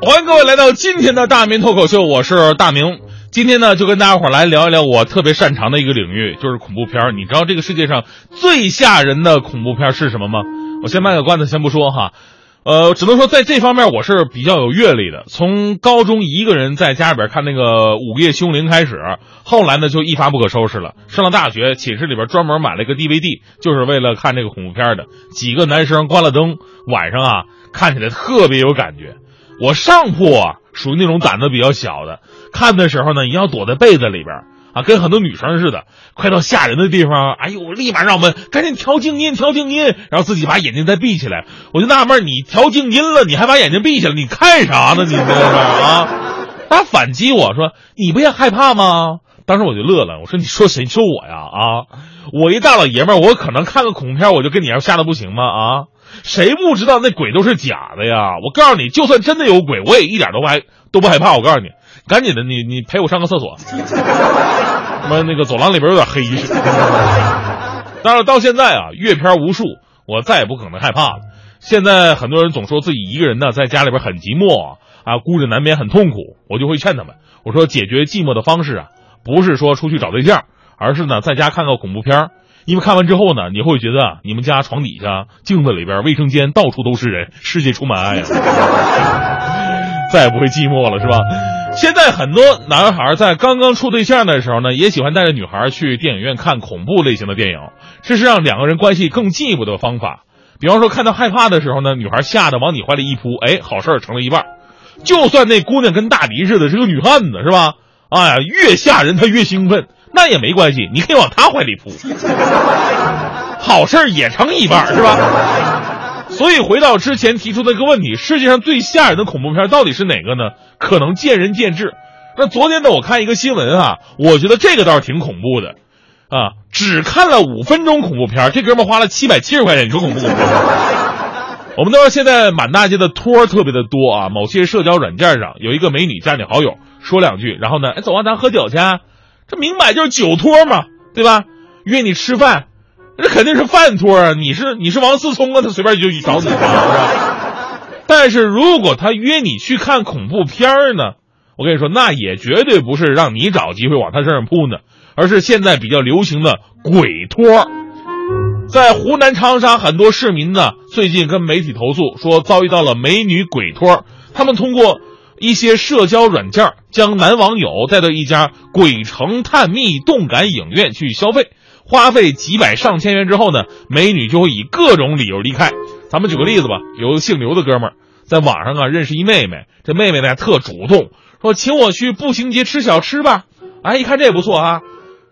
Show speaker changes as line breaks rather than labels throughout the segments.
欢迎各位来到今天的大明脱口秀，我是大明。今天呢，就跟大家伙来聊一聊我特别擅长的一个领域，就是恐怖片。你知道这个世界上最吓人的恐怖片是什么吗？我先卖个关子，先不说哈。呃，只能说在这方面我是比较有阅历的。从高中一个人在家里边看那个《午夜凶铃》开始，后来呢就一发不可收拾了。上了大学，寝室里边专门买了一个 DVD，就是为了看这个恐怖片的。几个男生关了灯，晚上啊看起来特别有感觉。我上铺啊属于那种胆子比较小的，看的时候呢，一定要躲在被子里边啊，跟很多女生似的。快到吓人的地方，哎呦，立马让我们赶紧调静音，调静音，然后自己把眼睛再闭起来。我就纳闷，你调静音了，你还把眼睛闭起来，你看啥呢？你这是啊？他反击我说：“你不也害怕吗？”当时我就乐了，我说：“你说谁？说我呀？啊，我一大老爷们，我可能看个恐怖片，我就跟你要吓得不行吗？啊，谁不知道那鬼都是假的呀？我告诉你，就算真的有鬼，我也一点都不害都不害怕。我告诉你，赶紧的，你你陪我上个厕所。他妈那个走廊里边有点黑 但是。到现在啊，阅片无数，我再也不可能害怕了。现在很多人总说自己一个人呢，在家里边很寂寞啊，孤枕难眠，很痛苦。我就会劝他们，我说解决寂寞的方式啊，不是说出去找对象，而是呢在家看个恐怖片。因为看完之后呢，你会觉得啊，你们家床底下、镜子里边、卫生间到处都是人，世界充满爱啊，再也不会寂寞了，是吧？现在很多男孩在刚刚处对象的时候呢，也喜欢带着女孩去电影院看恐怖类型的电影，这是让两个人关系更进一步的方法。比方说，看到害怕的时候呢，女孩吓得往你怀里一扑，哎，好事儿成了一半。就算那姑娘跟大迪似的，是个女汉子，是吧？哎呀，越吓人她越兴奋，那也没关系，你可以往他怀里扑，好事儿也成一半，是吧？所以回到之前提出的一个问题，世界上最吓人的恐怖片到底是哪个呢？可能见仁见智。那昨天呢，我看一个新闻啊，我觉得这个倒是挺恐怖的，啊，只看了五分钟恐怖片，这哥们花了七百七十块钱，你说恐怖不恐怖？我们都说现在满大街的托儿特别的多啊，某些社交软件上有一个美女加你好友，说两句，然后呢，哎，走啊，咱喝酒去，这明摆就是酒托嘛，对吧？约你吃饭，这肯定是饭托啊，你是你是王思聪啊，他随便就去找你了，是吧。但是如果他约你去看恐怖片儿呢，我跟你说，那也绝对不是让你找机会往他身上扑呢，而是现在比较流行的鬼托。在湖南长沙，很多市民呢最近跟媒体投诉说遭遇到了美女鬼托，他们通过一些社交软件将男网友带到一家鬼城探秘动感影院去消费，花费几百上千元之后呢，美女就会以各种理由离开。咱们举个例子吧，有个姓刘的哥们儿在网上啊认识一妹妹，这妹妹呢特主动，说请我去步行街吃小吃吧。哎，一看这也不错啊，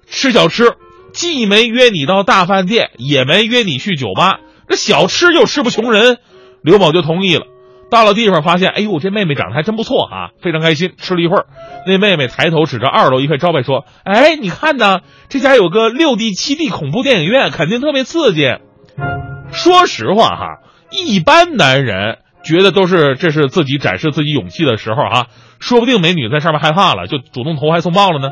吃小吃。既没约你到大饭店，也没约你去酒吧，这小吃就吃不穷人。刘某就同意了。到了地方，发现，哎呦，这妹妹长得还真不错啊，非常开心。吃了一会儿，那妹妹抬头指着二楼一块招牌说：“哎，你看呢，这家有个六 D、七 D 恐怖电影院，肯定特别刺激。”说实话哈，一般男人觉得都是这是自己展示自己勇气的时候哈，说不定美女在上面害怕了，就主动投怀送抱了呢。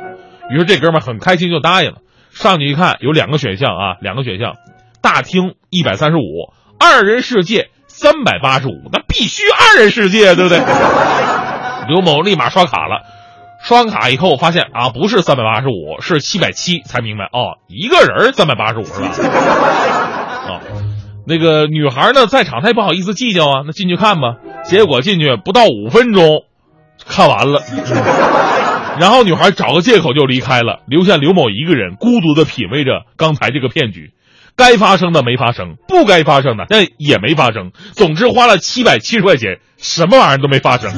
于是这哥们很开心就答应了。上去一看，有两个选项啊，两个选项，大厅一百三十五，二人世界三百八十五，那必须二人世界，对不对？刘某立马刷卡了，刷完卡以后发现啊，不是三百八十五，是七百七，才明白哦，一个人三百八十五是吧？啊，那个女孩呢，在场她也不好意思计较啊，那进去看吧。结果进去不到五分钟，看完了。然后女孩找个借口就离开了，留下刘某一个人孤独的品味着刚才这个骗局。该发生的没发生，不该发生的那也没发生。总之花了七百七十块钱，什么玩意儿都没发生。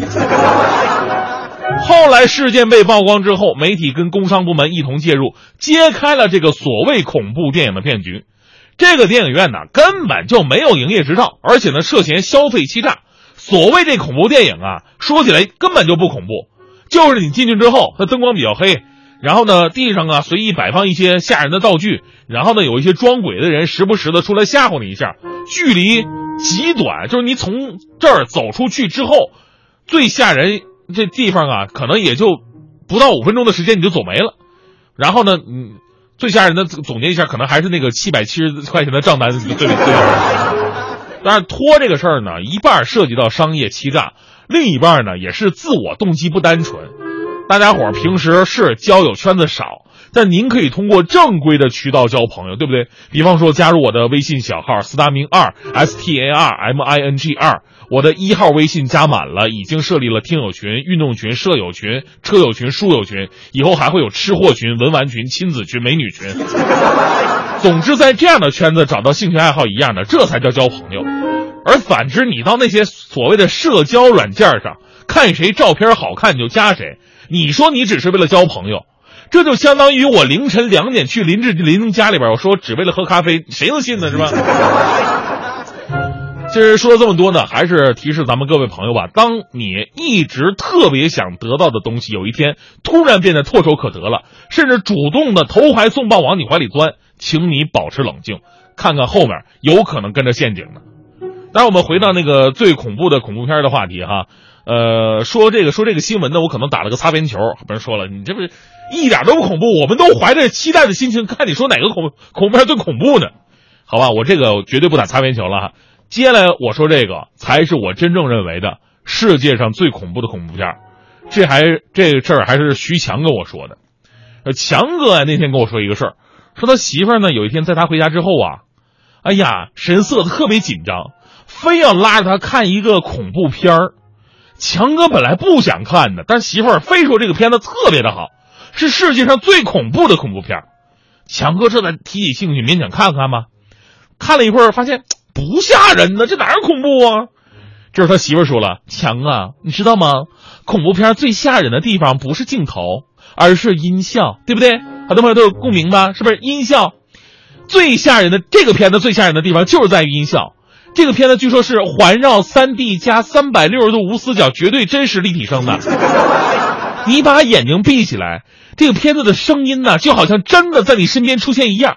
后来事件被曝光之后，媒体跟工商部门一同介入，揭开了这个所谓恐怖电影的骗局。这个电影院呢根本就没有营业执照，而且呢涉嫌消费欺诈。所谓这恐怖电影啊，说起来根本就不恐怖。就是你进去之后，它灯光比较黑，然后呢，地上啊随意摆放一些吓人的道具，然后呢，有一些装鬼的人时不时的出来吓唬你一下，距离极短，就是你从这儿走出去之后，最吓人这地方啊，可能也就不到五分钟的时间你就走没了，然后呢，嗯，最吓人的总结一下，可能还是那个七百七十块钱的账单对对对。但是拖这个事儿呢，一半涉及到商业欺诈。另一半呢也是自我动机不单纯。大家伙儿平时是交友圈子少，但您可以通过正规的渠道交朋友，对不对？比方说加入我的微信小号“斯达明二 ”，S T A R M I N G 二。我的一号微信加满了，已经设立了听友群、运动群、舍友群、车友群、书友群，以后还会有吃货群、文玩群、亲子群、美女群。总之，在这样的圈子找到兴趣爱好一样的，这才叫交朋友。而反之，你到那些所谓的社交软件上看谁照片好看就加谁，你说你只是为了交朋友，这就相当于我凌晨两点去林志玲家里边，我说只为了喝咖啡，谁能信呢？是吧？其实说了这么多呢，还是提示咱们各位朋友吧：当你一直特别想得到的东西，有一天突然变得唾手可得了，甚至主动的投怀送抱往你怀里钻，请你保持冷静，看看后面有可能跟着陷阱呢。当然，我们回到那个最恐怖的恐怖片的话题哈，呃，说这个说这个新闻呢，我可能打了个擦边球，别人说了，你这不是一点都不恐怖，我们都怀着期待的心情看你说哪个恐恐怖片最恐怖呢？好吧，我这个绝对不打擦边球了。接下来我说这个才是我真正认为的世界上最恐怖的恐怖片这还这个事儿还是徐强跟我说的。呃，强哥啊那天跟我说一个事儿，说他媳妇儿呢有一天在他回家之后啊，哎呀神色特别紧张，非要拉着他看一个恐怖片儿。强哥本来不想看的，但媳妇儿非说这个片子特别的好，是世界上最恐怖的恐怖片强哥这才提起兴趣，勉强看看吧。看了一会儿，发现。不吓人呢，这哪儿恐怖啊？这是他媳妇儿说了：“强啊，你知道吗？恐怖片最吓人的地方不是镜头，而是音效，对不对？很多朋友都有共鸣吧？是不是？音效最吓人的这个片子最吓人的地方就是在于音效。这个片子据说是环绕三 D 加三百六十度无死角绝对真实立体声的。你把眼睛闭起来，这个片子的声音呢，就好像真的在你身边出现一样。”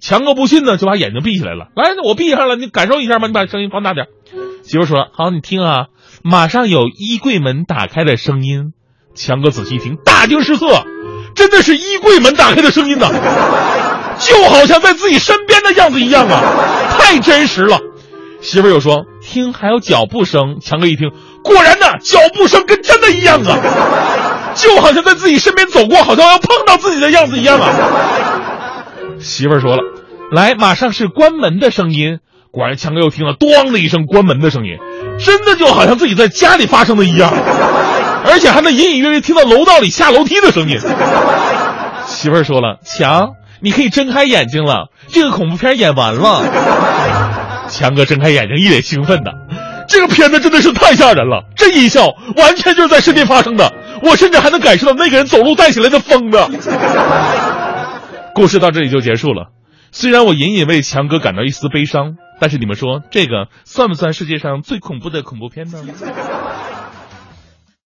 强哥不信呢，就把眼睛闭起来了。来，我闭上了，你感受一下吧。你把声音放大点。媳妇说：“好，你听啊，马上有衣柜门打开的声音。”强哥仔细一听，大惊失色，真的是衣柜门打开的声音呢，就好像在自己身边的样子一样啊，太真实了。媳妇又说：“听，还有脚步声。”强哥一听，果然呢，脚步声跟真的一样啊，就好像在自己身边走过，好像要碰到自己的样子一样啊。媳妇儿说了：“来，马上是关门的声音。”果然，强哥又听了“咣”的一声关门的声音，真的就好像自己在家里发生的一样，而且还能隐隐约约听到楼道里下楼梯的声音。媳妇儿说了：“强，你可以睁开眼睛了，这个恐怖片演完了。” 强哥睁开眼睛，一脸兴奋的：“这个片子真的是太吓人了，这音效完全就是在身边发生的，我甚至还能感受到那个人走路带起来的风呢。”故事到这里就结束了。虽然我隐隐为强哥感到一丝悲伤，但是你们说这个算不算世界上最恐怖的恐怖片呢？